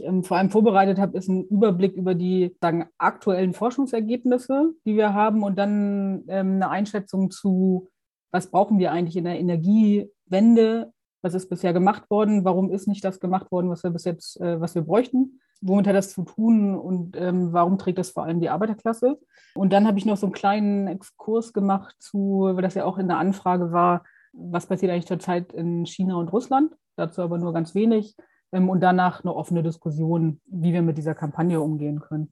ähm, vor allem vorbereitet habe, ist ein Überblick über die sagen, aktuellen Forschungsergebnisse, die wir haben und dann ähm, eine Einschätzung zu, was brauchen wir eigentlich in der Energiewende, was ist bisher gemacht worden, warum ist nicht das gemacht worden, was wir bis jetzt, äh, was wir bräuchten, womit hat das zu tun und ähm, warum trägt das vor allem die Arbeiterklasse. Und dann habe ich noch so einen kleinen Exkurs gemacht zu, weil das ja auch in der Anfrage war, was passiert eigentlich zurzeit in China und Russland, dazu aber nur ganz wenig und danach eine offene Diskussion, wie wir mit dieser Kampagne umgehen können.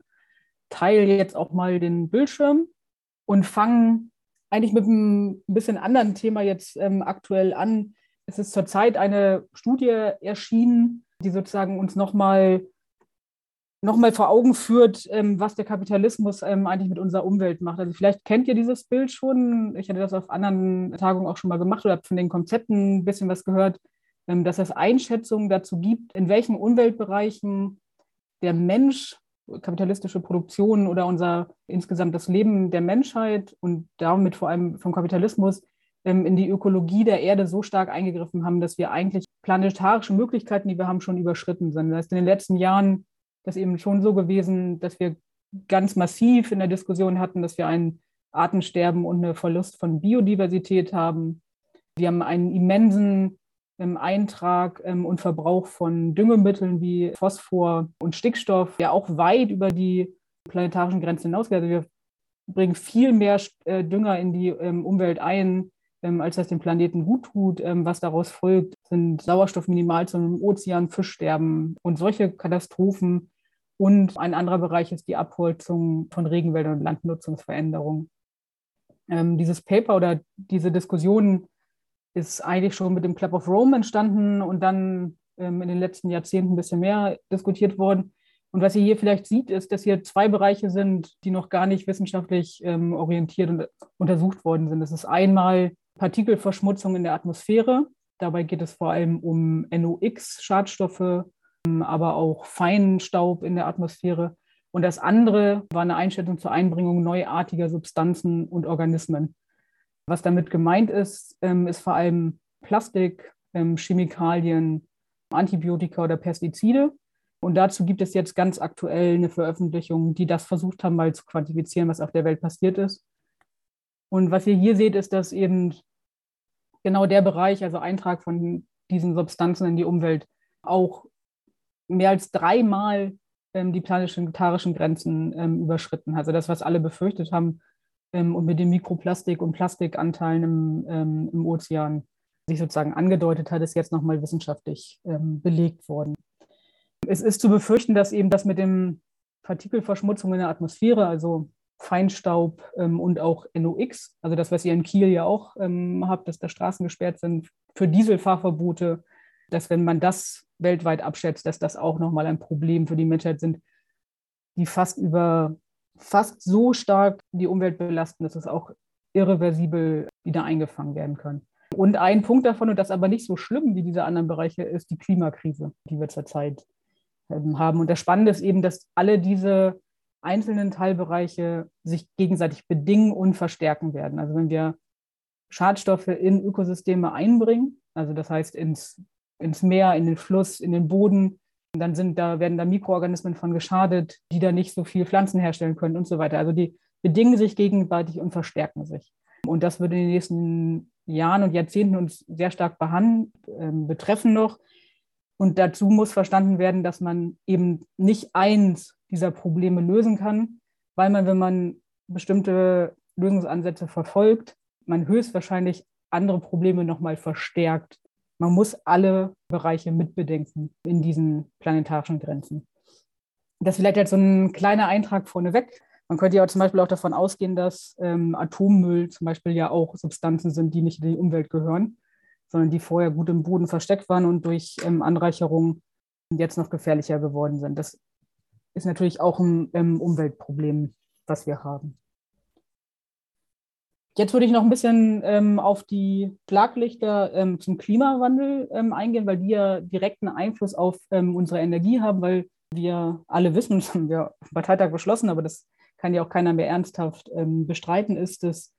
Teile jetzt auch mal den Bildschirm und fangen eigentlich mit einem bisschen anderen Thema jetzt ähm, aktuell an. Es ist zurzeit eine Studie erschienen, die sozusagen uns nochmal noch mal vor Augen führt, ähm, was der Kapitalismus ähm, eigentlich mit unserer Umwelt macht. Also vielleicht kennt ihr dieses Bild schon. Ich hatte das auf anderen Tagungen auch schon mal gemacht oder habe von den Konzepten ein bisschen was gehört. Ähm, dass es Einschätzungen dazu gibt, in welchen Umweltbereichen der Mensch, kapitalistische Produktion oder unser insgesamt das Leben der Menschheit und damit vor allem vom Kapitalismus ähm, in die Ökologie der Erde so stark eingegriffen haben, dass wir eigentlich planetarische Möglichkeiten, die wir haben, schon überschritten sind. Das heißt, in den letzten Jahren ist eben schon so gewesen, dass wir ganz massiv in der Diskussion hatten, dass wir ein Artensterben und einen Verlust von Biodiversität haben. Wir haben einen immensen im Eintrag ähm, und Verbrauch von Düngemitteln wie Phosphor und Stickstoff, der auch weit über die planetarischen Grenzen hinausgeht. Also wir bringen viel mehr äh, Dünger in die ähm, Umwelt ein, ähm, als das dem Planeten gut tut. Ähm, was daraus folgt, sind Sauerstoffminimalzonen im Ozean, Fischsterben und solche Katastrophen. Und ein anderer Bereich ist die Abholzung von Regenwäldern und Landnutzungsveränderungen. Ähm, dieses Paper oder diese Diskussionen ist eigentlich schon mit dem Club of Rome entstanden und dann ähm, in den letzten Jahrzehnten ein bisschen mehr diskutiert worden. Und was ihr hier vielleicht sieht, ist, dass hier zwei Bereiche sind, die noch gar nicht wissenschaftlich ähm, orientiert und untersucht worden sind. Das ist einmal Partikelverschmutzung in der Atmosphäre. Dabei geht es vor allem um NOx-Schadstoffe, ähm, aber auch Feinstaub in der Atmosphäre. Und das andere war eine Einschätzung zur Einbringung neuartiger Substanzen und Organismen. Was damit gemeint ist, ähm, ist vor allem Plastik, ähm, Chemikalien, Antibiotika oder Pestizide. Und dazu gibt es jetzt ganz aktuell eine Veröffentlichung, die das versucht haben, mal zu quantifizieren, was auf der Welt passiert ist. Und was ihr hier seht, ist, dass eben genau der Bereich, also Eintrag von diesen Substanzen in die Umwelt, auch mehr als dreimal ähm, die planetarischen Grenzen ähm, überschritten. Also das, was alle befürchtet haben, ähm, und mit den Mikroplastik- und Plastikanteilen im, ähm, im Ozean sich sozusagen angedeutet hat, ist jetzt nochmal wissenschaftlich ähm, belegt worden. Es ist zu befürchten, dass eben das mit dem Partikelverschmutzung in der Atmosphäre, also Feinstaub ähm, und auch NOx, also das, was ihr in Kiel ja auch ähm, habt, dass da Straßen gesperrt sind für Dieselfahrverbote, dass wenn man das weltweit abschätzt, dass das auch nochmal ein Problem für die Menschheit sind, die fast über fast so stark die Umwelt belasten, dass es auch irreversibel wieder eingefangen werden kann. Und ein Punkt davon, und das aber nicht so schlimm wie diese anderen Bereiche, ist die Klimakrise, die wir zurzeit ähm, haben. Und das Spannende ist eben, dass alle diese einzelnen Teilbereiche sich gegenseitig bedingen und verstärken werden. Also wenn wir Schadstoffe in Ökosysteme einbringen, also das heißt ins, ins Meer, in den Fluss, in den Boden, dann sind da, werden da Mikroorganismen von geschadet, die da nicht so viel Pflanzen herstellen können und so weiter. Also die bedingen sich gegenseitig und verstärken sich. Und das wird in den nächsten Jahren und Jahrzehnten uns sehr stark behandeln, äh, betreffen noch. Und dazu muss verstanden werden, dass man eben nicht eins dieser Probleme lösen kann, weil man, wenn man bestimmte Lösungsansätze verfolgt, man höchstwahrscheinlich andere Probleme nochmal verstärkt man muss alle Bereiche mitbedenken in diesen planetarischen Grenzen. Das ist vielleicht jetzt so ein kleiner Eintrag vorneweg. Man könnte ja zum Beispiel auch davon ausgehen, dass ähm, Atommüll zum Beispiel ja auch Substanzen sind, die nicht in die Umwelt gehören, sondern die vorher gut im Boden versteckt waren und durch ähm, Anreicherung jetzt noch gefährlicher geworden sind. Das ist natürlich auch ein ähm, Umweltproblem, was wir haben. Jetzt würde ich noch ein bisschen ähm, auf die Schlaglichter ähm, zum Klimawandel ähm, eingehen, weil die ja direkten Einfluss auf ähm, unsere Energie haben, weil wir alle wissen, das haben wir am Parteitag beschlossen, aber das kann ja auch keiner mehr ernsthaft ähm, bestreiten, ist, dass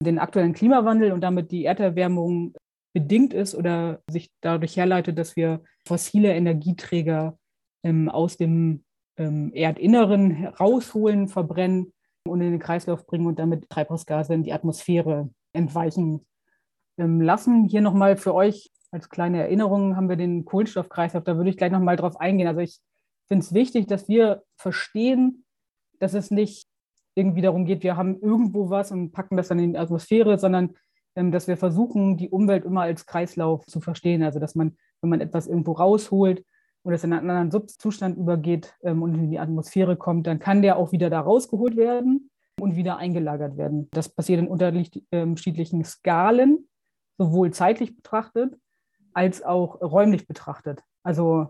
den aktuellen Klimawandel und damit die Erderwärmung bedingt ist oder sich dadurch herleitet, dass wir fossile Energieträger ähm, aus dem Erdinneren herausholen, verbrennen und in den Kreislauf bringen und damit Treibhausgase in die Atmosphäre entweichen ähm, lassen. Hier nochmal für euch als kleine Erinnerung haben wir den Kohlenstoffkreislauf. Da würde ich gleich nochmal drauf eingehen. Also ich finde es wichtig, dass wir verstehen, dass es nicht irgendwie darum geht, wir haben irgendwo was und packen das dann in die Atmosphäre, sondern ähm, dass wir versuchen, die Umwelt immer als Kreislauf zu verstehen. Also dass man, wenn man etwas irgendwo rausholt und es in einen anderen Subzustand übergeht ähm, und in die Atmosphäre kommt, dann kann der auch wieder da rausgeholt werden und wieder eingelagert werden. Das passiert in unterschiedlichen Skalen, sowohl zeitlich betrachtet als auch räumlich betrachtet. Also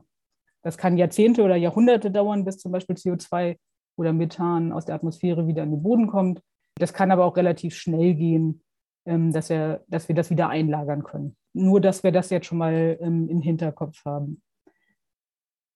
das kann Jahrzehnte oder Jahrhunderte dauern, bis zum Beispiel CO2 oder Methan aus der Atmosphäre wieder in den Boden kommt. Das kann aber auch relativ schnell gehen, ähm, dass, wir, dass wir das wieder einlagern können. Nur, dass wir das jetzt schon mal ähm, im Hinterkopf haben.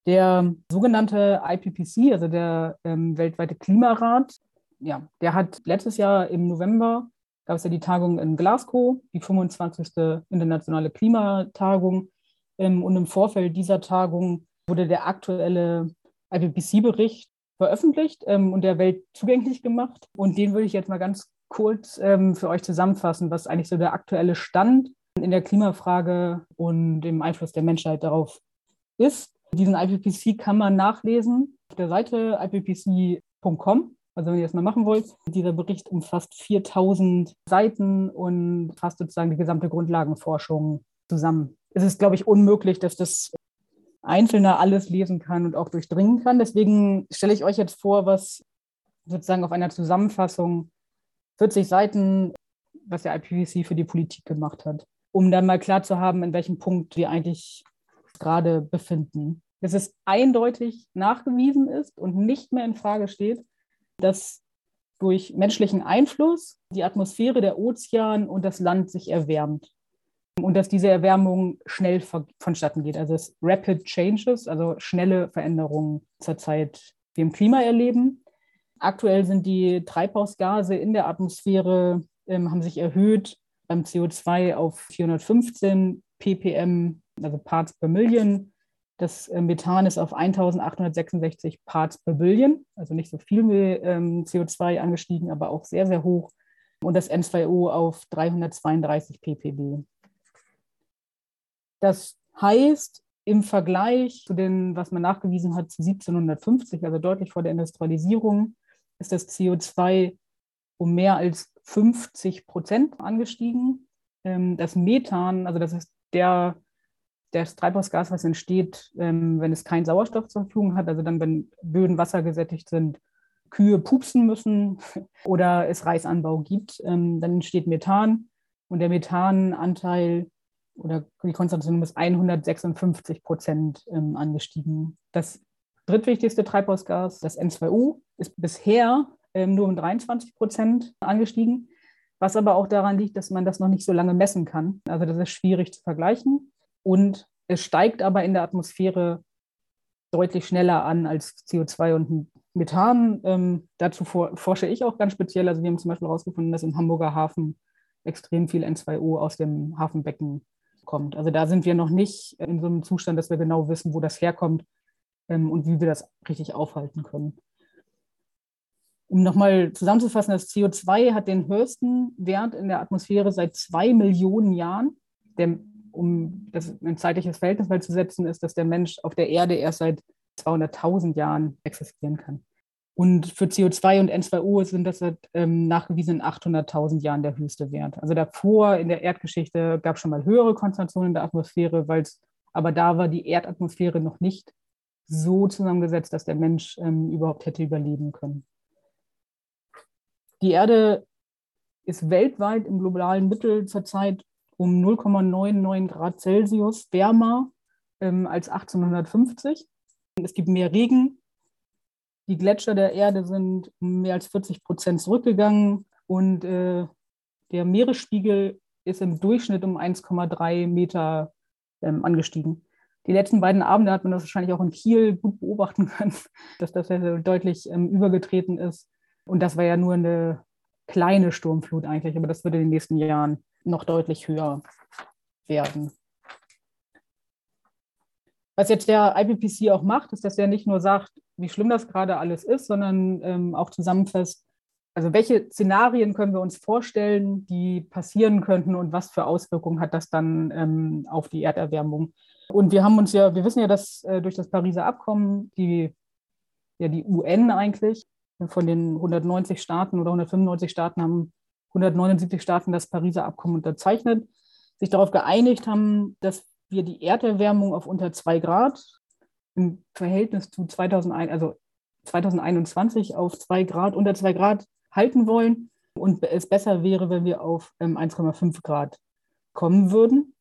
Der sogenannte IPPC, also der ähm, weltweite Klimarat, ja, der hat letztes Jahr im November, gab es ja die Tagung in Glasgow, die 25. internationale Klimatagung. und im Vorfeld dieser Tagung wurde der aktuelle IPPC-Bericht veröffentlicht ähm, und der Welt zugänglich gemacht. Und den würde ich jetzt mal ganz kurz ähm, für euch zusammenfassen, was eigentlich so der aktuelle Stand in der Klimafrage und dem Einfluss der Menschheit darauf ist. Diesen IPPC kann man nachlesen auf der Seite ippc.com. Also wenn ihr das mal machen wollt, dieser Bericht umfasst 4000 Seiten und fasst sozusagen die gesamte Grundlagenforschung zusammen. Es ist, glaube ich, unmöglich, dass das Einzelner alles lesen kann und auch durchdringen kann. Deswegen stelle ich euch jetzt vor, was sozusagen auf einer Zusammenfassung 40 Seiten, was der IPCC für die Politik gemacht hat, um dann mal klar zu haben, in welchem Punkt wir eigentlich gerade befinden. Dass es eindeutig nachgewiesen ist und nicht mehr in Frage steht, dass durch menschlichen Einfluss die Atmosphäre, der Ozean und das Land sich erwärmt und dass diese Erwärmung schnell vonstatten geht. Also es Rapid Changes, also schnelle Veränderungen zurzeit wir im Klima erleben. Aktuell sind die Treibhausgase in der Atmosphäre, ähm, haben sich erhöht beim CO2 auf 415 ppm, also Parts per Million. Das äh, Methan ist auf 1866 Parts per Billion, also nicht so viel ähm, CO2 angestiegen, aber auch sehr, sehr hoch. Und das N2O auf 332 ppb. Das heißt, im Vergleich zu dem, was man nachgewiesen hat, zu 1750, also deutlich vor der Industrialisierung, ist das CO2 um mehr als 50 Prozent angestiegen. Ähm, das Methan, also das ist der, das Treibhausgas, was entsteht, ähm, wenn es keinen Sauerstoff zur Verfügung hat, also dann, wenn Böden wassergesättigt sind, Kühe pupsen müssen oder es Reisanbau gibt, ähm, dann entsteht Methan. Und der Methananteil oder die Konzentration ist 156 Prozent ähm, angestiegen. Das drittwichtigste Treibhausgas, das N2O, ist bisher nur um 23 Prozent angestiegen, was aber auch daran liegt, dass man das noch nicht so lange messen kann. Also das ist schwierig zu vergleichen. Und es steigt aber in der Atmosphäre deutlich schneller an als CO2 und Methan. Ähm, dazu for forsche ich auch ganz speziell. Also wir haben zum Beispiel herausgefunden, dass im Hamburger Hafen extrem viel N2O aus dem Hafenbecken kommt. Also da sind wir noch nicht in so einem Zustand, dass wir genau wissen, wo das herkommt ähm, und wie wir das richtig aufhalten können. Um nochmal zusammenzufassen, das CO2 hat den höchsten Wert in der Atmosphäre seit zwei Millionen Jahren. Der, um das ein zeitliches Verhältnis mal zu setzen, ist, dass der Mensch auf der Erde erst seit 200.000 Jahren existieren kann. Und für CO2 und N2O sind das seit ähm, nachgewiesenen 800.000 Jahren der höchste Wert. Also davor in der Erdgeschichte gab es schon mal höhere Konzentrationen in der Atmosphäre, weil es, aber da war die Erdatmosphäre noch nicht so zusammengesetzt, dass der Mensch ähm, überhaupt hätte überleben können. Die Erde ist weltweit im globalen Mittel zurzeit um 0,99 Grad Celsius wärmer ähm, als 1850. Es gibt mehr Regen, die Gletscher der Erde sind um mehr als 40 Prozent zurückgegangen und äh, der Meeresspiegel ist im Durchschnitt um 1,3 Meter ähm, angestiegen. Die letzten beiden Abende hat man das wahrscheinlich auch in Kiel gut beobachten können, dass das sehr, sehr deutlich ähm, übergetreten ist. Und das war ja nur eine kleine Sturmflut eigentlich, aber das wird in den nächsten Jahren noch deutlich höher werden. Was jetzt der IPPC auch macht, ist, dass er nicht nur sagt, wie schlimm das gerade alles ist, sondern ähm, auch zusammenfasst, also welche Szenarien können wir uns vorstellen, die passieren könnten und was für Auswirkungen hat das dann ähm, auf die Erderwärmung? Und wir haben uns ja, wir wissen ja, dass äh, durch das Pariser Abkommen die, ja, die UN eigentlich von den 190 Staaten oder 195 Staaten haben 179 Staaten das Pariser Abkommen unterzeichnet, sich darauf geeinigt haben, dass wir die Erderwärmung auf unter zwei Grad im Verhältnis zu 2001, also 2021 auf zwei Grad, unter zwei Grad halten wollen und es besser wäre, wenn wir auf ähm, 1,5 Grad kommen würden.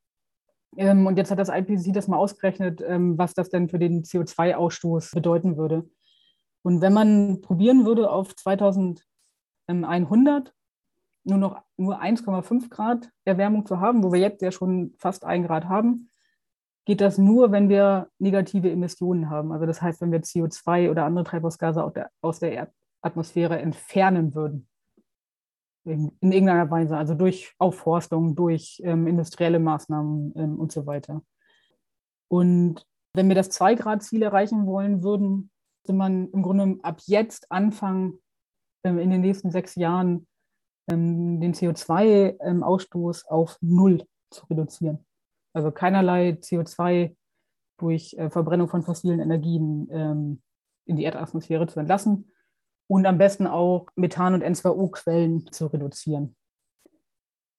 Ähm, und jetzt hat das IPCC das mal ausgerechnet, ähm, was das denn für den CO2-Ausstoß bedeuten würde. Und wenn man probieren würde, auf 2100 nur noch nur 1,5 Grad Erwärmung zu haben, wo wir jetzt ja schon fast ein Grad haben, geht das nur, wenn wir negative Emissionen haben. Also das heißt, wenn wir CO2 oder andere Treibhausgase aus der Atmosphäre entfernen würden. In, in irgendeiner Weise, also durch Aufforstung, durch ähm, industrielle Maßnahmen ähm, und so weiter. Und wenn wir das 2-Grad-Ziel erreichen wollen würden, müsste man im Grunde ab jetzt anfangen, in den nächsten sechs Jahren ähm, den CO2-Ausstoß ähm, auf Null zu reduzieren. Also keinerlei CO2 durch äh, Verbrennung von fossilen Energien ähm, in die Erdatmosphäre zu entlassen und am besten auch Methan- und N2O-Quellen zu reduzieren.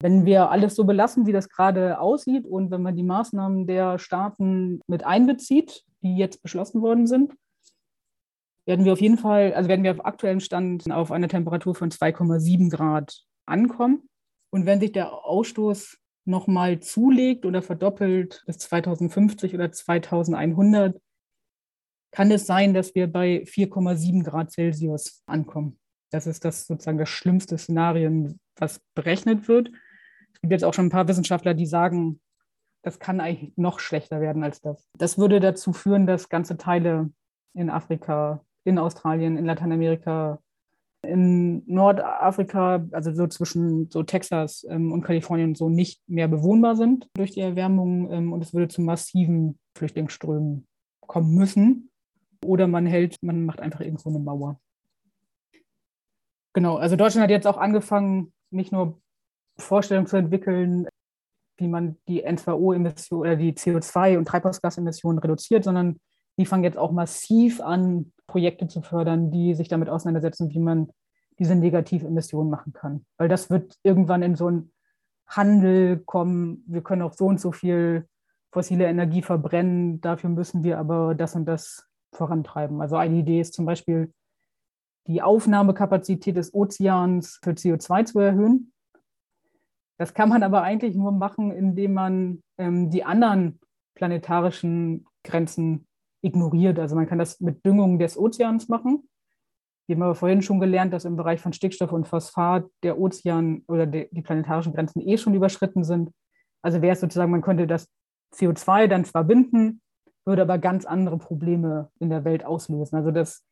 Wenn wir alles so belassen, wie das gerade aussieht und wenn man die Maßnahmen der Staaten mit einbezieht, die jetzt beschlossen worden sind, werden wir auf jeden Fall, also werden wir auf aktuellen Stand auf eine Temperatur von 2,7 Grad ankommen. Und wenn sich der Ausstoß nochmal zulegt oder verdoppelt bis 2050 oder 2100, kann es sein, dass wir bei 4,7 Grad Celsius ankommen. Das ist das sozusagen das schlimmste Szenario, was berechnet wird. Es gibt jetzt auch schon ein paar Wissenschaftler, die sagen, das kann eigentlich noch schlechter werden als das. Das würde dazu führen, dass ganze Teile in Afrika, in Australien, in Lateinamerika, in Nordafrika, also so zwischen so Texas ähm, und Kalifornien so nicht mehr bewohnbar sind durch die Erwärmung ähm, und es würde zu massiven Flüchtlingsströmen kommen müssen. Oder man hält, man macht einfach irgendwo eine Mauer. Genau, also Deutschland hat jetzt auch angefangen, nicht nur Vorstellungen zu entwickeln, wie man die N2O-Emissionen oder die CO2- und Treibhausgasemissionen reduziert, sondern die fangen jetzt auch massiv an, Projekte zu fördern, die sich damit auseinandersetzen, wie man diese Negativemissionen machen kann. Weil das wird irgendwann in so einen Handel kommen. Wir können auch so und so viel fossile Energie verbrennen. Dafür müssen wir aber das und das vorantreiben. Also eine Idee ist zum Beispiel, die Aufnahmekapazität des Ozeans für CO2 zu erhöhen. Das kann man aber eigentlich nur machen, indem man ähm, die anderen planetarischen Grenzen ignoriert. Also man kann das mit Düngung des Ozeans machen. Wir haben aber vorhin schon gelernt, dass im Bereich von Stickstoff und Phosphat der Ozean oder die, die planetarischen Grenzen eh schon überschritten sind. Also wäre es sozusagen, man könnte das CO2 dann zwar binden, würde aber ganz andere Probleme in der Welt auslösen. Also dass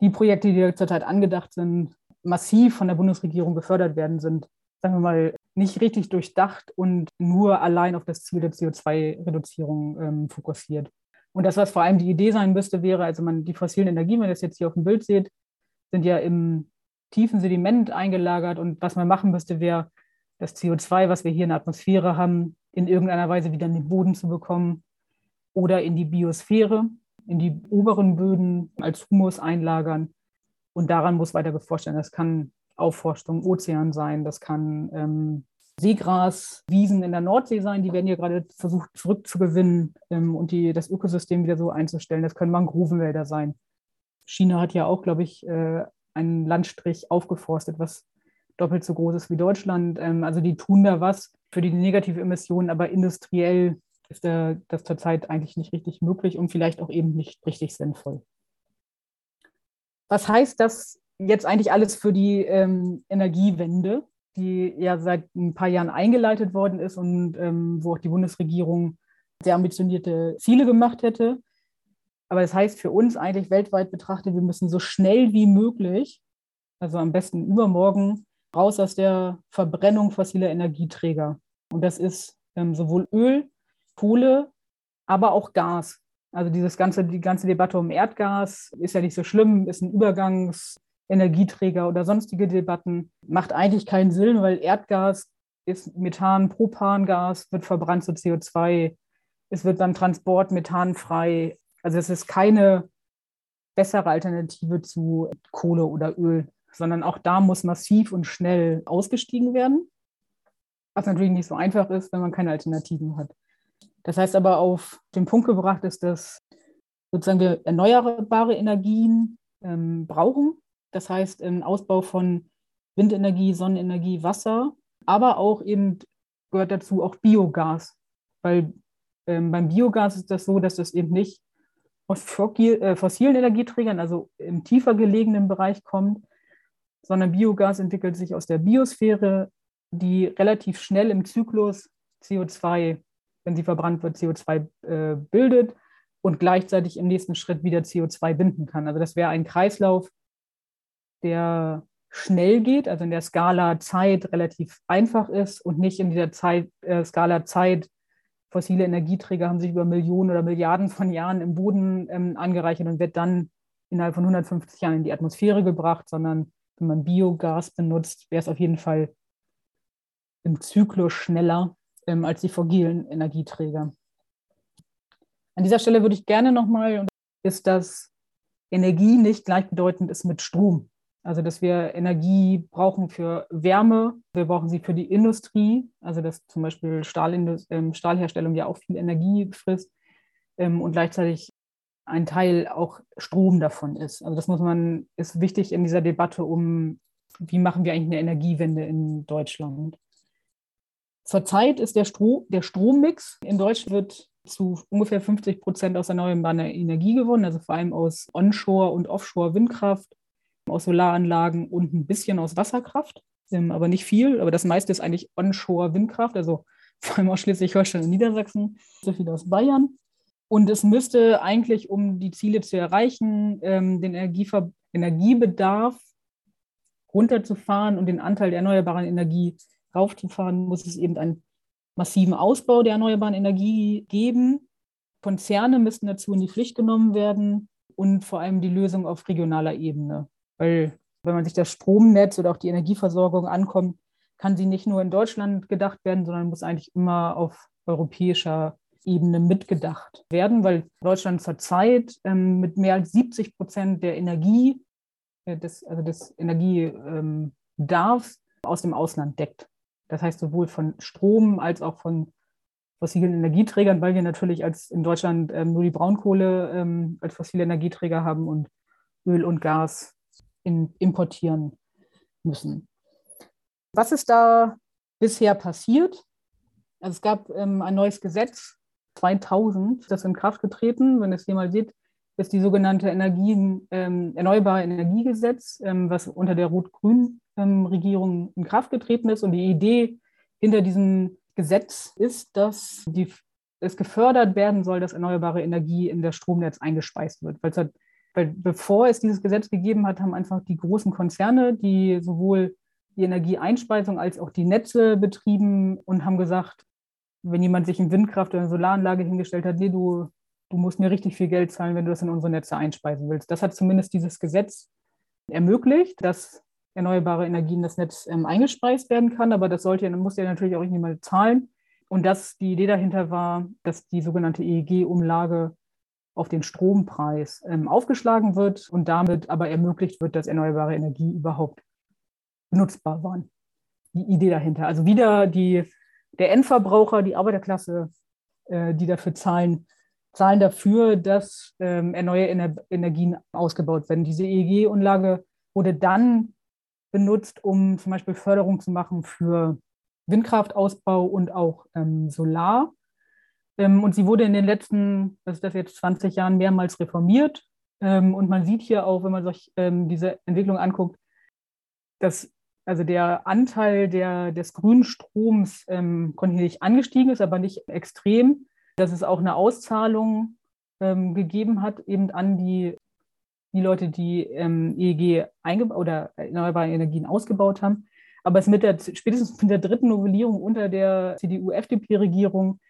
die Projekte, die zurzeit angedacht sind, massiv von der Bundesregierung gefördert werden, sind, sagen wir mal, nicht richtig durchdacht und nur allein auf das Ziel der CO2-Reduzierung ähm, fokussiert. Und das, was vor allem die Idee sein müsste, wäre, also man die fossilen Energien, wenn ihr das jetzt hier auf dem Bild seht, sind ja im tiefen Sediment eingelagert. Und was man machen müsste, wäre, das CO2, was wir hier in der Atmosphäre haben, in irgendeiner Weise wieder in den Boden zu bekommen oder in die Biosphäre, in die oberen Böden als Humus einlagern. Und daran muss weiter geforscht werden. Das kann Aufforstung Ozean sein, das kann ähm, Seegraswiesen in der Nordsee sein, die werden hier gerade versucht zurückzugewinnen ähm, und die, das Ökosystem wieder so einzustellen. Das können Mangrovenwälder sein. China hat ja auch, glaube ich, äh, einen Landstrich aufgeforstet, was doppelt so groß ist wie Deutschland. Ähm, also die tun da was für die negative Emissionen, aber industriell ist der, das zurzeit eigentlich nicht richtig möglich und vielleicht auch eben nicht richtig sinnvoll. Was heißt das jetzt eigentlich alles für die ähm, Energiewende, die ja seit ein paar Jahren eingeleitet worden ist und ähm, wo auch die Bundesregierung sehr ambitionierte Ziele gemacht hätte? Aber das heißt für uns eigentlich weltweit betrachtet, wir müssen so schnell wie möglich, also am besten übermorgen, raus aus der Verbrennung fossiler Energieträger. Und das ist ähm, sowohl Öl Kohle, aber auch Gas. Also dieses ganze, die ganze Debatte um Erdgas ist ja nicht so schlimm, ist ein Übergangsenergieträger oder sonstige Debatten. Macht eigentlich keinen Sinn, weil Erdgas ist Methan, Propangas, wird verbrannt zu CO2. Es wird beim Transport methanfrei. Also es ist keine bessere Alternative zu Kohle oder Öl, sondern auch da muss massiv und schnell ausgestiegen werden. Was natürlich nicht so einfach ist, wenn man keine Alternativen hat. Das heißt aber auf den Punkt gebracht ist, dass sozusagen wir erneuerbare Energien ähm, brauchen. Das heißt, im Ausbau von Windenergie, Sonnenenergie, Wasser, aber auch eben gehört dazu auch Biogas. Weil ähm, beim Biogas ist das so, dass das eben nicht aus äh, fossilen Energieträgern, also im tiefer gelegenen Bereich kommt, sondern Biogas entwickelt sich aus der Biosphäre, die relativ schnell im Zyklus CO2 wenn sie verbrannt wird, CO2 äh, bildet und gleichzeitig im nächsten Schritt wieder CO2 binden kann. Also das wäre ein Kreislauf, der schnell geht, also in der Skala Zeit relativ einfach ist und nicht in dieser Zeit, äh, Skala Zeit, fossile Energieträger haben sich über Millionen oder Milliarden von Jahren im Boden ähm, angereichert und wird dann innerhalb von 150 Jahren in die Atmosphäre gebracht, sondern wenn man Biogas benutzt, wäre es auf jeden Fall im Zyklus schneller ähm, als die fossilen Energieträger. An dieser Stelle würde ich gerne nochmal, ist, dass Energie nicht gleichbedeutend ist mit Strom. Also, dass wir Energie brauchen für Wärme, wir brauchen sie für die Industrie, also dass zum Beispiel Stahlindus ähm, Stahlherstellung ja auch viel Energie frisst ähm, und gleichzeitig ein Teil auch Strom davon ist. Also das muss man, ist wichtig in dieser Debatte um, wie machen wir eigentlich eine Energiewende in Deutschland. Zurzeit ist der, Stro der Strommix in Deutschland wird zu ungefähr 50 Prozent aus erneuerbarer Energie gewonnen, also vor allem aus Onshore- und Offshore-Windkraft, aus Solaranlagen und ein bisschen aus Wasserkraft, ähm, aber nicht viel. Aber das meiste ist eigentlich Onshore-Windkraft, also vor allem aus Schleswig-Holstein und Niedersachsen, so viel aus Bayern. Und es müsste eigentlich, um die Ziele zu erreichen, ähm, den Energiever Energiebedarf runterzufahren und den Anteil der erneuerbaren Energie raufzufahren, muss es eben einen massiven Ausbau der erneuerbaren Energie geben. Konzerne müssten dazu in die Pflicht genommen werden und vor allem die Lösung auf regionaler Ebene. Weil wenn man sich das Stromnetz oder auch die Energieversorgung ankommt, kann sie nicht nur in Deutschland gedacht werden, sondern muss eigentlich immer auf europäischer Ebene mitgedacht werden, weil Deutschland zurzeit ähm, mit mehr als 70 Prozent der Energie, äh, des, also des Energiebedarfs ähm, aus dem Ausland deckt. Das heißt sowohl von Strom als auch von fossilen Energieträgern, weil wir natürlich als in Deutschland ähm, nur die Braunkohle ähm, als fossile Energieträger haben und Öl und Gas in, importieren müssen. Was ist da bisher passiert? Also es gab ähm, ein neues Gesetz 2000, das in Kraft getreten, wenn es jemand sieht, ist die sogenannte Energien, ähm, Erneuerbare Energiegesetz, ähm, was unter der Rot-Grün ähm, Regierung in Kraft getreten ist. Und die Idee hinter diesem Gesetz ist, dass die, es gefördert werden soll, dass erneuerbare Energie in das Stromnetz eingespeist wird. Weil, hat, weil bevor es dieses Gesetz gegeben hat, haben einfach die großen Konzerne, die sowohl die Energieeinspeisung als auch die Netze betrieben und haben gesagt, wenn jemand sich in Windkraft oder eine Solaranlage hingestellt hat, nee, du, du musst mir richtig viel Geld zahlen, wenn du das in unsere Netze einspeisen willst. Das hat zumindest dieses Gesetz ermöglicht, dass erneuerbare Energie in das Netz ähm, eingespeist werden kann. Aber das sollte, muss ja natürlich auch irgendjemand zahlen. Und das, die Idee dahinter war, dass die sogenannte EEG-Umlage auf den Strompreis ähm, aufgeschlagen wird und damit aber ermöglicht wird, dass erneuerbare Energie überhaupt nutzbar waren. Die Idee dahinter. Also wieder die, der Endverbraucher, die Arbeiterklasse, äh, die dafür zahlen, zahlen dafür, dass ähm, erneuerbare Energien ausgebaut werden. Diese EEG-Umlage wurde dann benutzt, um zum Beispiel Förderung zu machen für Windkraftausbau und auch ähm, Solar. Ähm, und sie wurde in den letzten, was ist das jetzt, 20 Jahren mehrmals reformiert. Ähm, und man sieht hier auch, wenn man sich ähm, diese Entwicklung anguckt, dass also der Anteil der, des grünen Stroms kontinuierlich angestiegen ist, aber nicht extrem. Dass es auch eine Auszahlung gegeben hat, eben an die die Leute, die EEG oder erneuerbare Energien ausgebaut haben. Aber es mit der, spätestens mit der dritten Novellierung unter der CDU-FDP-Regierung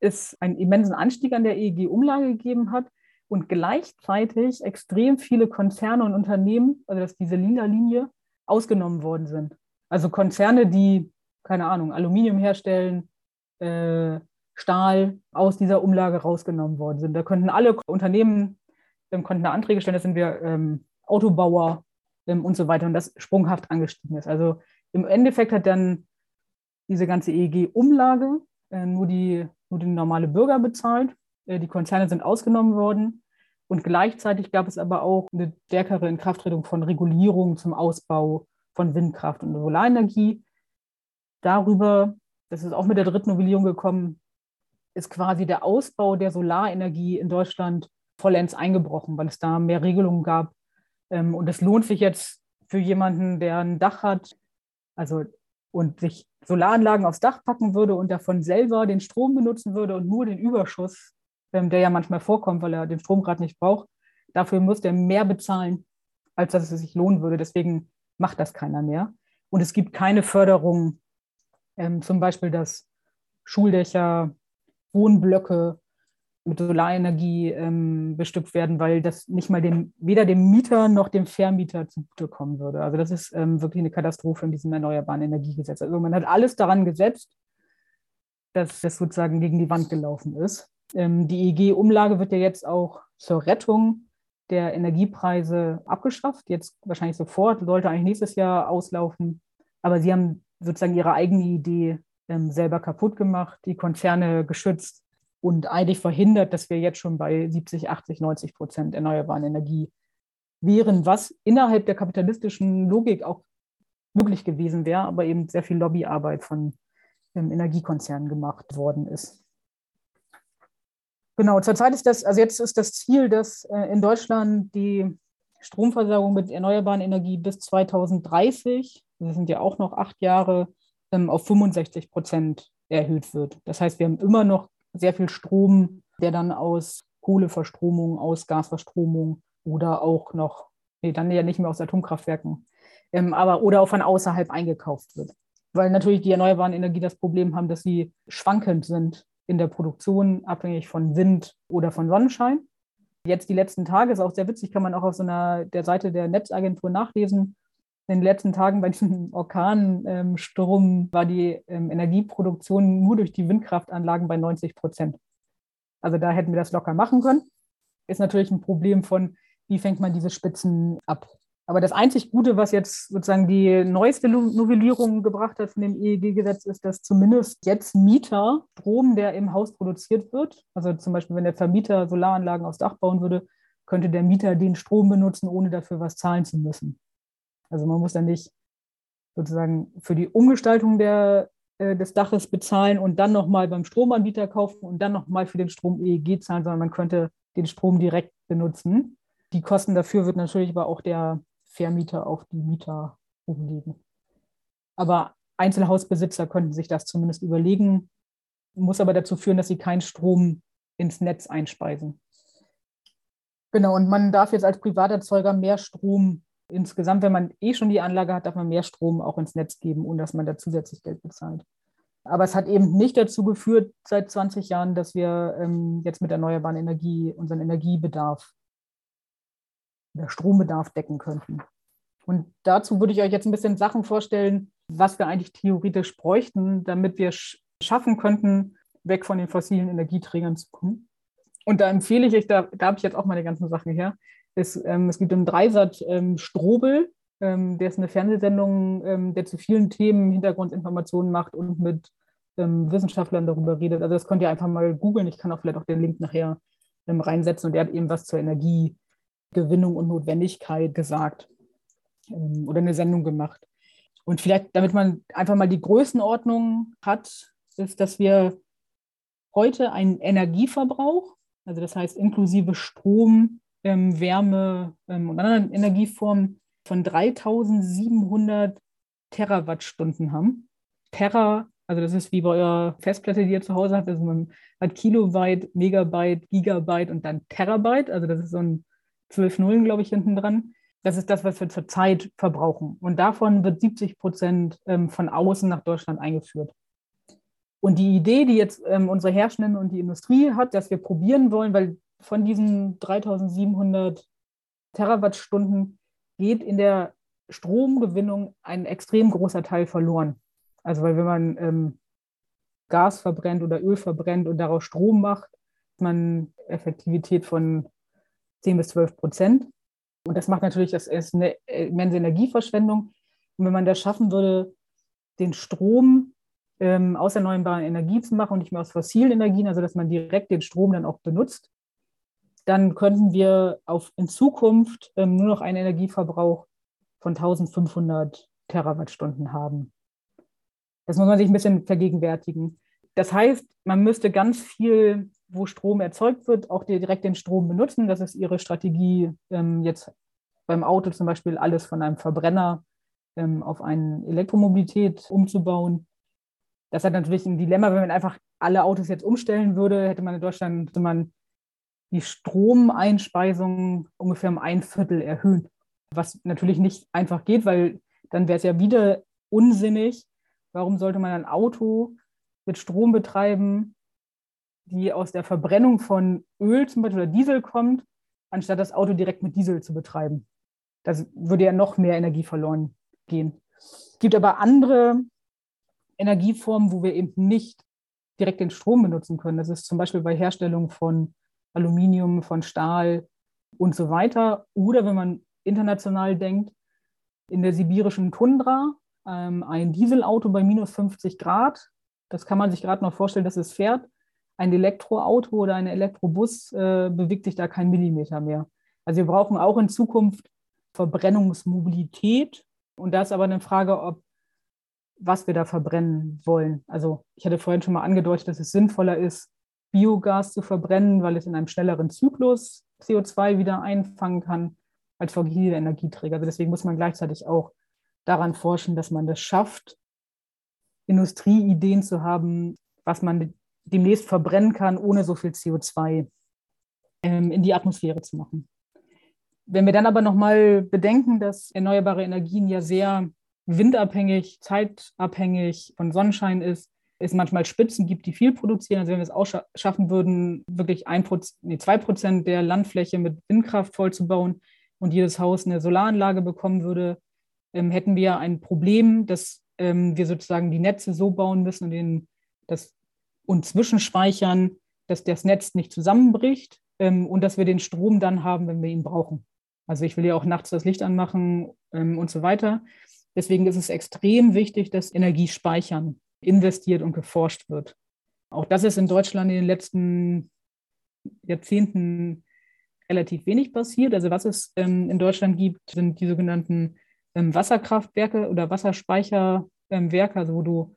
es einen immensen Anstieg an der EEG-Umlage gegeben hat und gleichzeitig extrem viele Konzerne und Unternehmen, also dass diese lila Linie, ausgenommen worden sind. Also Konzerne, die, keine Ahnung, Aluminium herstellen, äh, Stahl aus dieser Umlage rausgenommen worden sind. Da könnten alle Unternehmen ähm, konnten da Anträge stellen, das sind wir ähm, Autobauer ähm, und so weiter und das sprunghaft angestiegen ist. Also im Endeffekt hat dann diese ganze EEG-Umlage äh, nur, die, nur die normale Bürger bezahlt. Äh, die Konzerne sind ausgenommen worden. Und gleichzeitig gab es aber auch eine stärkere Inkrafttretung von Regulierungen zum Ausbau von Windkraft und Solarenergie. Darüber, das ist auch mit der dritten Novellierung gekommen, ist quasi der Ausbau der Solarenergie in Deutschland vollends eingebrochen, weil es da mehr Regelungen gab. Ähm, und es lohnt sich jetzt für jemanden, der ein Dach hat, also und sich Solaranlagen aufs Dach packen würde und davon selber den Strom benutzen würde und nur den Überschuss, ähm, der ja manchmal vorkommt, weil er den Strom gerade nicht braucht, dafür muss er mehr bezahlen, als dass es sich lohnen würde. Deswegen macht das keiner mehr. Und es gibt keine Förderung, ähm, zum Beispiel, dass Schuldächer, Wohnblöcke mit Solarenergie ähm, bestückt werden, weil das nicht mal dem, weder dem Mieter noch dem Vermieter zugutekommen würde. Also das ist ähm, wirklich eine Katastrophe in diesem erneuerbaren Energiegesetz. Also man hat alles daran gesetzt, dass das sozusagen gegen die Wand gelaufen ist. Ähm, die EEG-Umlage wird ja jetzt auch zur Rettung der Energiepreise abgeschafft. Jetzt wahrscheinlich sofort, sollte eigentlich nächstes Jahr auslaufen. Aber sie haben sozusagen ihre eigene Idee ähm, selber kaputt gemacht, die Konzerne geschützt und eigentlich verhindert, dass wir jetzt schon bei 70, 80, 90 Prozent erneuerbaren Energie wären, was innerhalb der kapitalistischen Logik auch möglich gewesen wäre, aber eben sehr viel Lobbyarbeit von ähm, Energiekonzernen gemacht worden ist. Genau, zurzeit ist das, also jetzt ist das Ziel, dass äh, in Deutschland die Stromversorgung mit erneuerbaren Energie bis 2030, das sind ja auch noch acht Jahre, ähm, auf 65 Prozent erhöht wird. Das heißt, wir haben immer noch sehr viel Strom, der dann aus Kohleverstromung, aus Gasverstromung oder auch noch, nee, dann ja nicht mehr aus Atomkraftwerken, ähm, aber oder auch von außerhalb eingekauft wird. Weil natürlich die erneuerbaren Energie das Problem haben, dass sie schwankend sind in der Produktion, abhängig von Wind oder von Sonnenschein. Jetzt die letzten Tage ist auch sehr witzig, kann man auch auf so einer der Seite der Netzagentur nachlesen. In den letzten Tagen bei diesem Orkansturm war die ähm, Energieproduktion nur durch die Windkraftanlagen bei 90 Prozent. Also da hätten wir das locker machen können. Ist natürlich ein Problem von, wie fängt man diese Spitzen ab? Aber das einzig Gute, was jetzt sozusagen die neueste Novellierung gebracht hat von dem EEG-Gesetz, ist, dass zumindest jetzt Mieter Strom, der im Haus produziert wird, also zum Beispiel, wenn der Vermieter Solaranlagen aufs Dach bauen würde, könnte der Mieter den Strom benutzen, ohne dafür was zahlen zu müssen. Also man muss dann nicht sozusagen für die Umgestaltung der, äh, des Daches bezahlen und dann nochmal beim Stromanbieter kaufen und dann nochmal für den Strom EEG zahlen, sondern man könnte den Strom direkt benutzen. Die Kosten dafür wird natürlich aber auch der Vermieter auf die Mieter umlegen. Aber Einzelhausbesitzer könnten sich das zumindest überlegen, muss aber dazu führen, dass sie keinen Strom ins Netz einspeisen. Genau, und man darf jetzt als Privaterzeuger mehr Strom insgesamt, wenn man eh schon die Anlage hat, darf man mehr Strom auch ins Netz geben, ohne dass man da zusätzlich Geld bezahlt. Aber es hat eben nicht dazu geführt, seit 20 Jahren, dass wir ähm, jetzt mit erneuerbaren Energie unseren Energiebedarf, der Strombedarf decken könnten. Und dazu würde ich euch jetzt ein bisschen Sachen vorstellen, was wir eigentlich theoretisch bräuchten, damit wir schaffen könnten, weg von den fossilen Energieträgern zu kommen. Und da empfehle ich euch, da, da habe ich jetzt auch meine ganzen Sachen her, es, ähm, es gibt im Dreisat ähm, Strobel, ähm, der ist eine Fernsehsendung, ähm, der zu vielen Themen Hintergrundinformationen macht und mit ähm, Wissenschaftlern darüber redet. Also das könnt ihr einfach mal googeln. Ich kann auch vielleicht auch den Link nachher ähm, reinsetzen. Und der hat eben was zur Energiegewinnung und Notwendigkeit gesagt oder eine Sendung gemacht. Und vielleicht, damit man einfach mal die Größenordnung hat, ist, dass wir heute einen Energieverbrauch, also das heißt inklusive Strom, ähm, Wärme ähm, und anderen Energieformen von 3700 Terawattstunden haben. Terra, also das ist wie bei eurer Festplatte, die ihr zu Hause habt, also man hat Kilobyte, Megabyte, Gigabyte und dann Terabyte, also das ist so ein 12 Nullen, glaube ich, hinten dran. Das ist das, was wir zurzeit verbrauchen. Und davon wird 70 Prozent ähm, von außen nach Deutschland eingeführt. Und die Idee, die jetzt ähm, unsere Herstellenden und die Industrie hat, dass wir probieren wollen, weil von diesen 3700 Terawattstunden geht in der Stromgewinnung ein extrem großer Teil verloren. Also weil wenn man ähm, Gas verbrennt oder Öl verbrennt und daraus Strom macht, hat man Effektivität von 10 bis 12 Prozent. Und das macht natürlich, das ist eine immense Energieverschwendung. Und wenn man das schaffen würde, den Strom ähm, aus erneuerbaren Energie zu machen und nicht mehr aus fossilen Energien, also dass man direkt den Strom dann auch benutzt, dann könnten wir auf, in Zukunft ähm, nur noch einen Energieverbrauch von 1500 Terawattstunden haben. Das muss man sich ein bisschen vergegenwärtigen. Das heißt, man müsste ganz viel, wo Strom erzeugt wird, auch direkt den Strom benutzen. Das ist Ihre Strategie, ähm, jetzt beim Auto zum Beispiel alles von einem Verbrenner ähm, auf eine Elektromobilität umzubauen. Das hat natürlich ein Dilemma, wenn man einfach alle Autos jetzt umstellen würde, hätte man in Deutschland hätte man die Stromeinspeisung ungefähr um ein Viertel erhöhen. Was natürlich nicht einfach geht, weil dann wäre es ja wieder unsinnig. Warum sollte man ein Auto mit Strom betreiben, die aus der Verbrennung von Öl zum Beispiel oder Diesel kommt, anstatt das Auto direkt mit Diesel zu betreiben? Das würde ja noch mehr Energie verloren gehen. Es gibt aber andere Energieformen, wo wir eben nicht direkt den Strom benutzen können. Das ist zum Beispiel bei Herstellung von Aluminium, von Stahl und so weiter. Oder wenn man international denkt, in der sibirischen Tundra ähm, ein Dieselauto bei minus 50 Grad. Das kann man sich gerade noch vorstellen, dass es fährt. Ein Elektroauto oder ein Elektrobus äh, bewegt sich da kein Millimeter mehr. Also wir brauchen auch in Zukunft Verbrennungsmobilität. Und da ist aber eine Frage, ob was wir da verbrennen wollen. Also ich hatte vorhin schon mal angedeutet, dass es sinnvoller ist, Biogas zu verbrennen, weil es in einem schnelleren Zyklus CO2 wieder einfangen kann als fossile Energieträger. Also deswegen muss man gleichzeitig auch daran forschen, dass man das schafft, Industrieideen zu haben, was man demnächst verbrennen kann, ohne so viel CO2 ähm, in die Atmosphäre zu machen. Wenn wir dann aber nochmal bedenken, dass erneuerbare Energien ja sehr windabhängig, zeitabhängig von Sonnenschein ist, es manchmal Spitzen gibt, die viel produzieren. Also wenn wir es auch schaffen würden, wirklich ein nee, zwei Prozent der Landfläche mit Windkraft vollzubauen und jedes Haus eine Solaranlage bekommen würde, ähm, hätten wir ein Problem, dass ähm, wir sozusagen die Netze so bauen müssen und, den, das, und zwischenspeichern, dass das Netz nicht zusammenbricht ähm, und dass wir den Strom dann haben, wenn wir ihn brauchen. Also ich will ja auch nachts das Licht anmachen ähm, und so weiter. Deswegen ist es extrem wichtig, dass Energiespeichern investiert und geforscht wird. Auch das ist in Deutschland in den letzten Jahrzehnten relativ wenig passiert. Also was es ähm, in Deutschland gibt, sind die sogenannten ähm, Wasserkraftwerke oder Wasserspeicherwerke, also wo du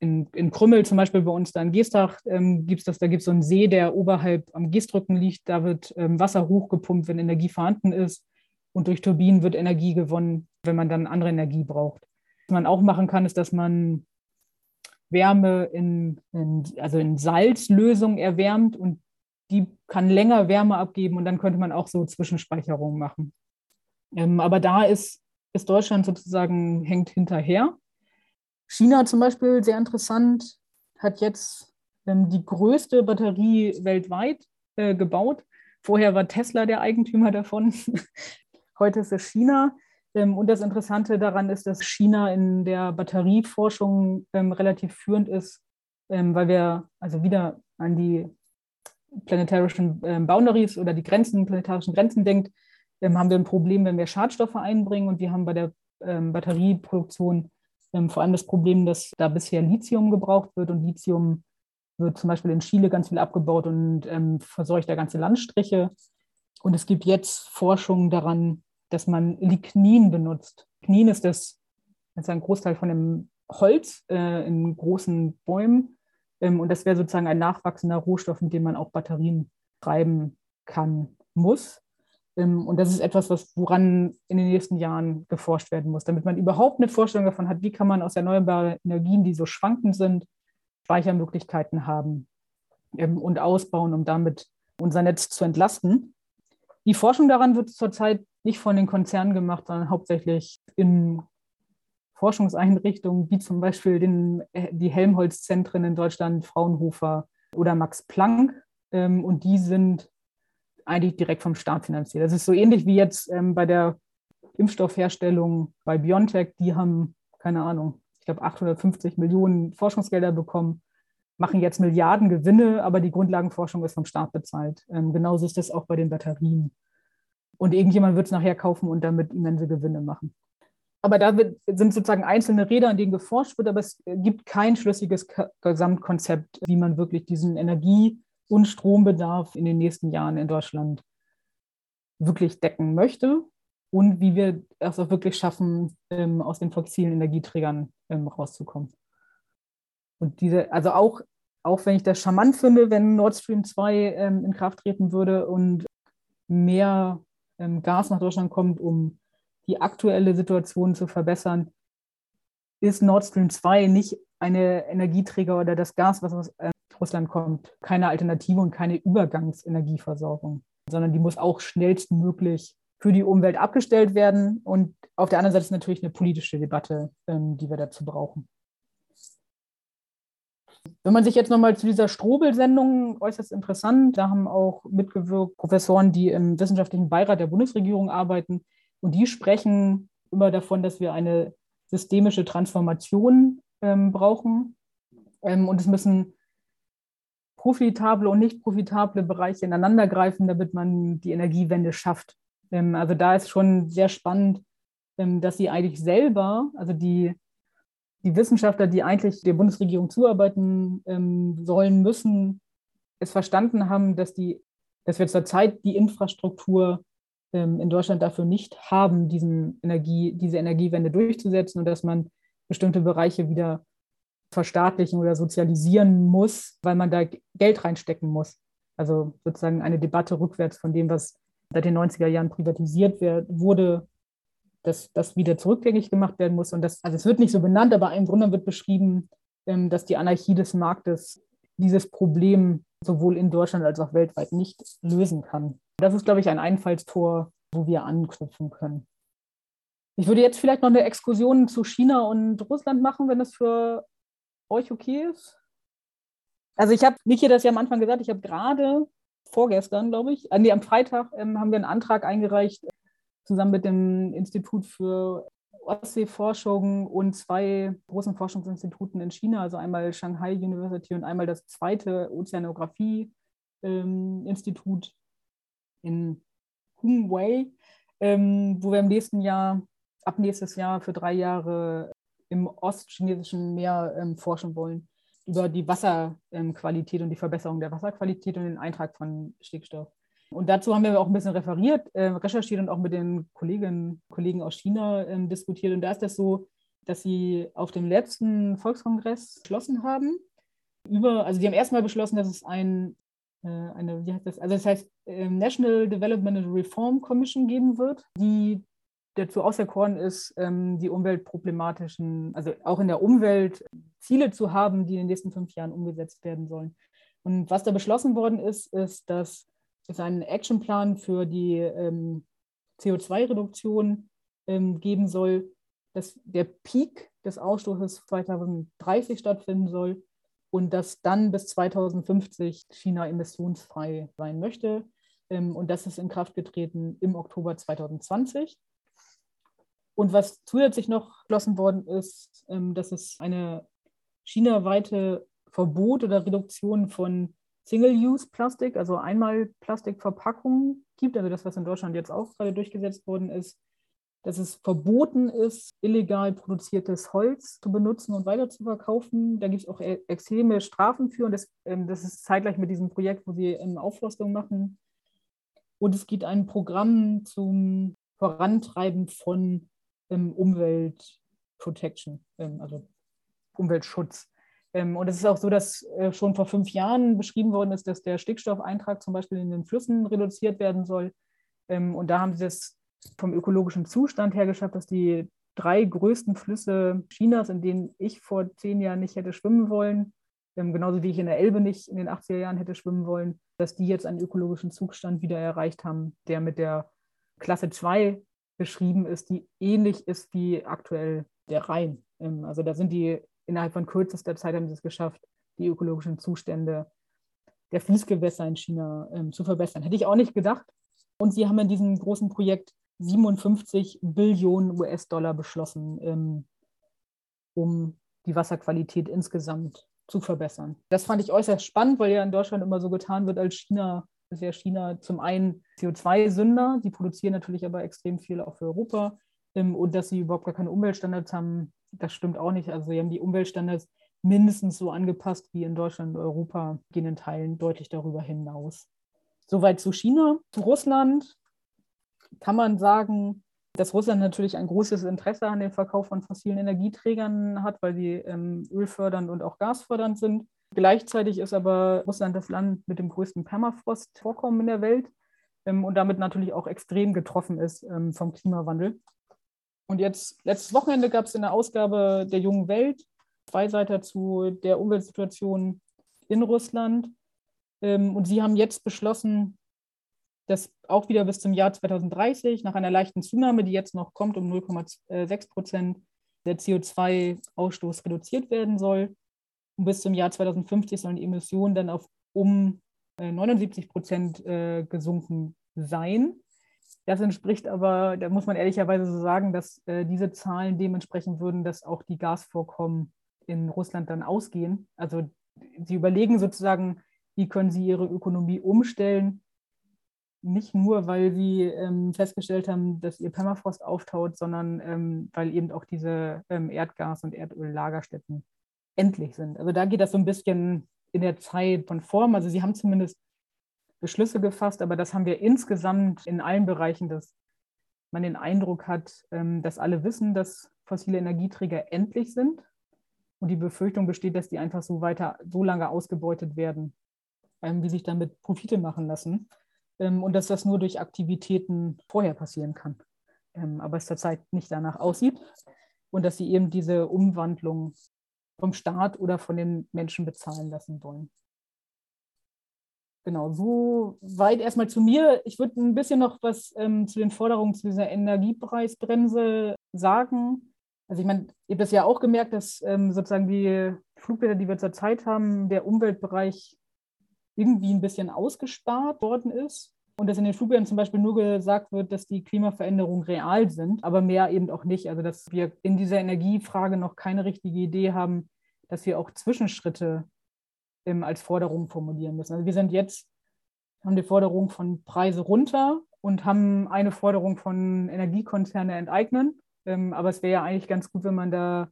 in, in Krümmel zum Beispiel bei uns da in Geestach ähm, gibt es das, da gibt es so einen See, der oberhalb am Geestrücken liegt, da wird ähm, Wasser hochgepumpt, wenn Energie vorhanden ist und durch Turbinen wird Energie gewonnen, wenn man dann andere Energie braucht. Was man auch machen kann, ist, dass man Wärme in, in, also in Salzlösung erwärmt und die kann länger Wärme abgeben und dann könnte man auch so Zwischenspeicherungen machen. Ähm, aber da ist, ist Deutschland sozusagen, hängt hinterher. China zum Beispiel, sehr interessant, hat jetzt ähm, die größte Batterie weltweit äh, gebaut. Vorher war Tesla der Eigentümer davon. Heute ist es China. Ähm, und das Interessante daran ist, dass China in der Batterieforschung ähm, relativ führend ist, ähm, weil wir also wieder an die planetarischen Boundaries oder die Grenzen, planetarischen Grenzen denkt, haben wir ein Problem, wenn wir Schadstoffe einbringen. Und wir haben bei der Batterieproduktion vor allem das Problem, dass da bisher Lithium gebraucht wird. Und Lithium wird zum Beispiel in Chile ganz viel abgebaut und verseucht da ganze Landstriche. Und es gibt jetzt Forschung daran, dass man Lignin benutzt. Lignin ist das, ist ein Großteil von dem Holz äh, in großen Bäumen. Ähm, und das wäre sozusagen ein nachwachsender Rohstoff, mit dem man auch Batterien treiben kann, muss. Ähm, und das ist etwas, was, woran in den nächsten Jahren geforscht werden muss, damit man überhaupt eine Vorstellung davon hat, wie kann man aus erneuerbaren Energien, die so schwankend sind, Speichermöglichkeiten haben ähm, und ausbauen, um damit unser Netz zu entlasten. Die Forschung daran wird zurzeit nicht von den Konzernen gemacht, sondern hauptsächlich in Forschungseinrichtungen, wie zum Beispiel den, äh, die Helmholtz-Zentren in Deutschland, Fraunhofer oder Max Planck. Ähm, und die sind eigentlich direkt vom Staat finanziert. Das ist so ähnlich wie jetzt ähm, bei der Impfstoffherstellung bei BioNTech. Die haben, keine Ahnung, ich glaube 850 Millionen Forschungsgelder bekommen, machen jetzt Milliarden Gewinne, aber die Grundlagenforschung ist vom Staat bezahlt. Ähm, genauso ist das auch bei den Batterien. Und irgendjemand wird es nachher kaufen und damit immense Gewinne machen. Aber da sind sozusagen einzelne Räder, an denen geforscht wird, aber es gibt kein schlüssiges Gesamtkonzept, wie man wirklich diesen Energie- und Strombedarf in den nächsten Jahren in Deutschland wirklich decken möchte und wie wir es auch wirklich schaffen, ähm, aus den fossilen Energieträgern ähm, rauszukommen. Und diese, also auch, auch wenn ich das charmant finde, wenn Nord Stream 2 ähm, in Kraft treten würde und mehr Gas nach Deutschland kommt, um die aktuelle Situation zu verbessern, ist Nord Stream 2 nicht eine Energieträger oder das Gas, was aus äh, Russland kommt, keine Alternative und keine Übergangsenergieversorgung, sondern die muss auch schnellstmöglich für die Umwelt abgestellt werden. Und auf der anderen Seite ist natürlich eine politische Debatte, ähm, die wir dazu brauchen. Wenn man sich jetzt nochmal zu dieser Strobel-Sendung äußerst interessant, da haben auch mitgewirkt Professoren, die im wissenschaftlichen Beirat der Bundesregierung arbeiten. Und die sprechen immer davon, dass wir eine systemische Transformation ähm, brauchen. Ähm, und es müssen profitable und nicht profitable Bereiche ineinandergreifen, damit man die Energiewende schafft. Ähm, also da ist schon sehr spannend, ähm, dass sie eigentlich selber, also die, die Wissenschaftler, die eigentlich der Bundesregierung zuarbeiten ähm, sollen, müssen, es verstanden haben, dass, die, dass wir zurzeit die Infrastruktur in Deutschland dafür nicht haben, diesen Energie, diese Energiewende durchzusetzen und dass man bestimmte Bereiche wieder verstaatlichen oder sozialisieren muss, weil man da Geld reinstecken muss. Also sozusagen eine Debatte rückwärts von dem, was seit den 90er Jahren privatisiert wird, wurde, dass das wieder zurückgängig gemacht werden muss. Und das, also es wird nicht so benannt, aber im Grunde wird beschrieben, ähm, dass die Anarchie des Marktes dieses Problem sowohl in Deutschland als auch weltweit nicht lösen kann. Das ist, glaube ich, ein Einfallstor, wo wir anknüpfen können. Ich würde jetzt vielleicht noch eine Exkursion zu China und Russland machen, wenn das für euch okay ist? Also ich habe Niki das ja am Anfang gesagt, ich habe gerade vorgestern, glaube ich, nee, am Freitag ähm, haben wir einen Antrag eingereicht, zusammen mit dem Institut für Ostseeforschung und zwei großen Forschungsinstituten in China, also einmal Shanghai University und einmal das zweite Ozeanographie-Institut ähm, in Hongwei, ähm, wo wir im nächsten Jahr, ab nächstes Jahr für drei Jahre im ostchinesischen Meer ähm, forschen wollen, über die Wasserqualität und die Verbesserung der Wasserqualität und den Eintrag von Stickstoff. Und dazu haben wir auch ein bisschen referiert, äh, recherchiert und auch mit den Kolleginnen Kollegen aus China äh, diskutiert. Und da ist das so, dass sie auf dem letzten Volkskongress beschlossen haben, über, also die haben erstmal beschlossen, dass es ein, äh, eine, wie heißt das, also das heißt äh, National Development and Reform Commission geben wird, die dazu auserkoren ist, ähm, die umweltproblematischen, also auch in der Umwelt Ziele zu haben, die in den nächsten fünf Jahren umgesetzt werden sollen. Und was da beschlossen worden ist, ist, dass es einen Actionplan für die ähm, CO2-Reduktion ähm, geben soll, dass der Peak des Ausstoßes 2030 stattfinden soll und dass dann bis 2050 China emissionsfrei sein möchte. und das ist in Kraft getreten im Oktober 2020. Und was zusätzlich noch beschlossen worden ist, ähm, dass es eine chinaweite Verbot oder Reduktion von Single-Use-Plastik, also einmal Plastikverpackungen gibt, also das, was in Deutschland jetzt auch gerade durchgesetzt worden ist, dass es verboten ist, illegal produziertes Holz zu benutzen und weiter zu verkaufen. Da gibt es auch e-, extreme Strafen für und das, ähm, das ist zeitgleich mit diesem Projekt, wo sie Aufforstung machen. Und es gibt ein Programm zum Vorantreiben von ähm, Umweltprotection, ähm, also Umweltschutz. Ähm, und es ist auch so, dass äh, schon vor fünf Jahren beschrieben worden ist, dass der Stickstoffeintrag zum Beispiel in den Flüssen reduziert werden soll. Ähm, und da haben sie es vom ökologischen Zustand her geschafft, dass die drei größten Flüsse Chinas, in denen ich vor zehn Jahren nicht hätte schwimmen wollen, ähm, genauso wie ich in der Elbe nicht in den 80er Jahren hätte schwimmen wollen, dass die jetzt einen ökologischen Zustand wieder erreicht haben, der mit der Klasse 2 beschrieben ist, die ähnlich ist wie aktuell der Rhein. Also da sind die innerhalb von kürzester Zeit haben sie es geschafft, die ökologischen Zustände der Fließgewässer in China ähm, zu verbessern. Hätte ich auch nicht gedacht. Und sie haben in diesem großen Projekt 57 Billionen US-Dollar beschlossen, ähm, um die Wasserqualität insgesamt zu verbessern. Das fand ich äußerst spannend, weil ja in Deutschland immer so getan wird, als China, ist ja China zum einen CO2-Sünder, sie produzieren natürlich aber extrem viel auch für Europa ähm, und dass sie überhaupt gar keine Umweltstandards haben, das stimmt auch nicht. Also sie haben die Umweltstandards mindestens so angepasst wie in Deutschland und Europa, gehen in Teilen deutlich darüber hinaus. Soweit zu China. Zu Russland kann man sagen, dass Russland natürlich ein großes Interesse an dem Verkauf von fossilen Energieträgern hat, weil sie ähm, ölfördernd und auch gasfördernd sind. Gleichzeitig ist aber Russland das Land mit dem größten Permafrost-Vorkommen in der Welt ähm, und damit natürlich auch extrem getroffen ist ähm, vom Klimawandel. Und jetzt, letztes Wochenende gab es in der Ausgabe der Jungen Welt zwei Seiten zu der Umweltsituation in Russland. Ähm, und sie haben jetzt beschlossen, dass auch wieder bis zum Jahr 2030 nach einer leichten Zunahme, die jetzt noch kommt um 0,6 Prozent, der CO2-Ausstoß reduziert werden soll. Und bis zum Jahr 2050 sollen die Emissionen dann auf um 79 äh, Prozent äh, gesunken sein. Das entspricht aber, da muss man ehrlicherweise so sagen, dass äh, diese Zahlen dementsprechend würden, dass auch die Gasvorkommen in Russland dann ausgehen. Also sie überlegen sozusagen, wie können sie ihre Ökonomie umstellen. Nicht nur, weil sie ähm, festgestellt haben, dass ihr Permafrost auftaut, sondern ähm, weil eben auch diese ähm, Erdgas- und Erdöllagerstätten endlich sind. Also da geht das so ein bisschen in der Zeit von Form. Also sie haben zumindest Beschlüsse gefasst, aber das haben wir insgesamt in allen Bereichen, dass man den Eindruck hat, ähm, dass alle wissen, dass fossile Energieträger endlich sind und die Befürchtung besteht, dass die einfach so weiter, so lange ausgebeutet werden, ähm, wie sich damit Profite machen lassen ähm, und dass das nur durch Aktivitäten vorher passieren kann, aber es zurzeit nicht danach aussieht und dass sie eben diese Umwandlung vom Staat oder von den Menschen bezahlen lassen wollen. Genau, so weit erstmal zu mir. Ich würde ein bisschen noch was ähm, zu den Forderungen zu dieser Energiepreisbremse sagen. Also ich meine, ihr habt das ja auch gemerkt, dass ähm, sozusagen die Flugblätter, die wir zurzeit haben, der Umweltbereich irgendwie ein bisschen ausgespart worden ist. Und dass in den Flugblättern zum Beispiel nur gesagt wird, dass die Klimaveränderungen real sind, aber mehr eben auch nicht. Also dass wir in dieser Energiefrage noch keine richtige Idee haben, dass wir auch Zwischenschritte ähm, als Forderung formulieren müssen. Also wir sind jetzt, haben die Forderung von Preise runter und haben eine Forderung von Energiekonzerne enteignen. Ähm, aber es wäre ja eigentlich ganz gut, wenn man da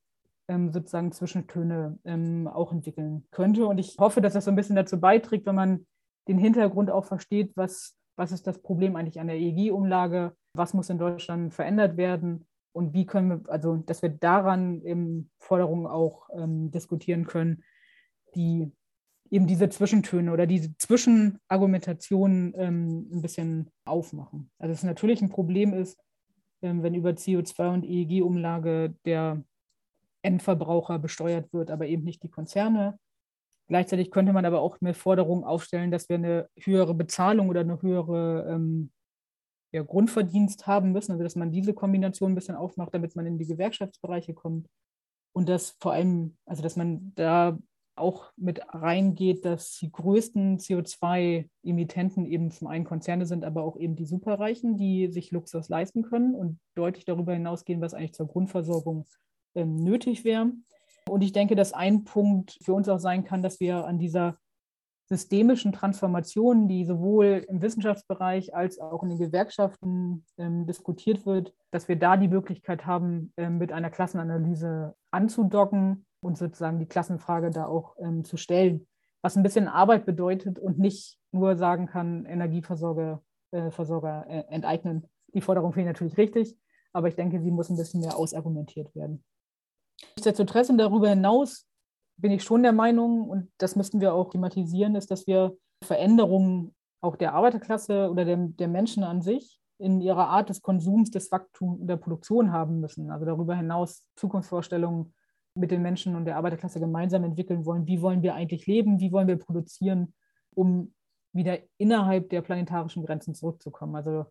ähm, sozusagen Zwischentöne ähm, auch entwickeln könnte. Und ich hoffe, dass das so ein bisschen dazu beiträgt, wenn man den Hintergrund auch versteht, was, was ist das Problem eigentlich an der EEG-Umlage, was muss in Deutschland verändert werden und wie können wir, also dass wir daran eben Forderungen auch ähm, diskutieren können, die eben diese Zwischentöne oder diese Zwischenargumentationen ähm, ein bisschen aufmachen. Also es natürlich ein Problem ist, ähm, wenn über CO2 und EEG-Umlage der Endverbraucher besteuert wird, aber eben nicht die Konzerne. Gleichzeitig könnte man aber auch eine Forderung aufstellen, dass wir eine höhere Bezahlung oder eine höhere ähm, ja, Grundverdienst haben müssen, also dass man diese Kombination ein bisschen aufmacht, damit man in die Gewerkschaftsbereiche kommt. Und dass vor allem, also dass man da auch mit reingeht, dass die größten CO2-Emittenten eben zum einen Konzerne sind, aber auch eben die Superreichen, die sich Luxus leisten können und deutlich darüber hinausgehen, was eigentlich zur Grundversorgung ähm, nötig wäre. Und ich denke, dass ein Punkt für uns auch sein kann, dass wir an dieser systemischen Transformation, die sowohl im Wissenschaftsbereich als auch in den Gewerkschaften ähm, diskutiert wird, dass wir da die Möglichkeit haben, ähm, mit einer Klassenanalyse anzudocken und sozusagen die Klassenfrage da auch ähm, zu stellen, was ein bisschen Arbeit bedeutet und nicht nur sagen kann, Energieversorger äh, Versorger, äh, enteignen. Die Forderung finde ich natürlich richtig, aber ich denke, sie muss ein bisschen mehr ausargumentiert werden. Nichtsdestotrotz und darüber hinaus bin ich schon der Meinung, und das müssten wir auch thematisieren, ist, dass wir Veränderungen auch der Arbeiterklasse oder der, der Menschen an sich in ihrer Art des Konsums, des Wachstums der Produktion haben müssen. Also darüber hinaus Zukunftsvorstellungen mit den Menschen und der Arbeiterklasse gemeinsam entwickeln wollen. Wie wollen wir eigentlich leben? Wie wollen wir produzieren, um wieder innerhalb der planetarischen Grenzen zurückzukommen? Also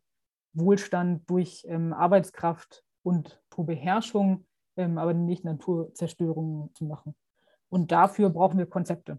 Wohlstand durch ähm, Arbeitskraft und Beherrschung ähm, aber nicht Naturzerstörung zu machen. Und dafür brauchen wir Konzepte.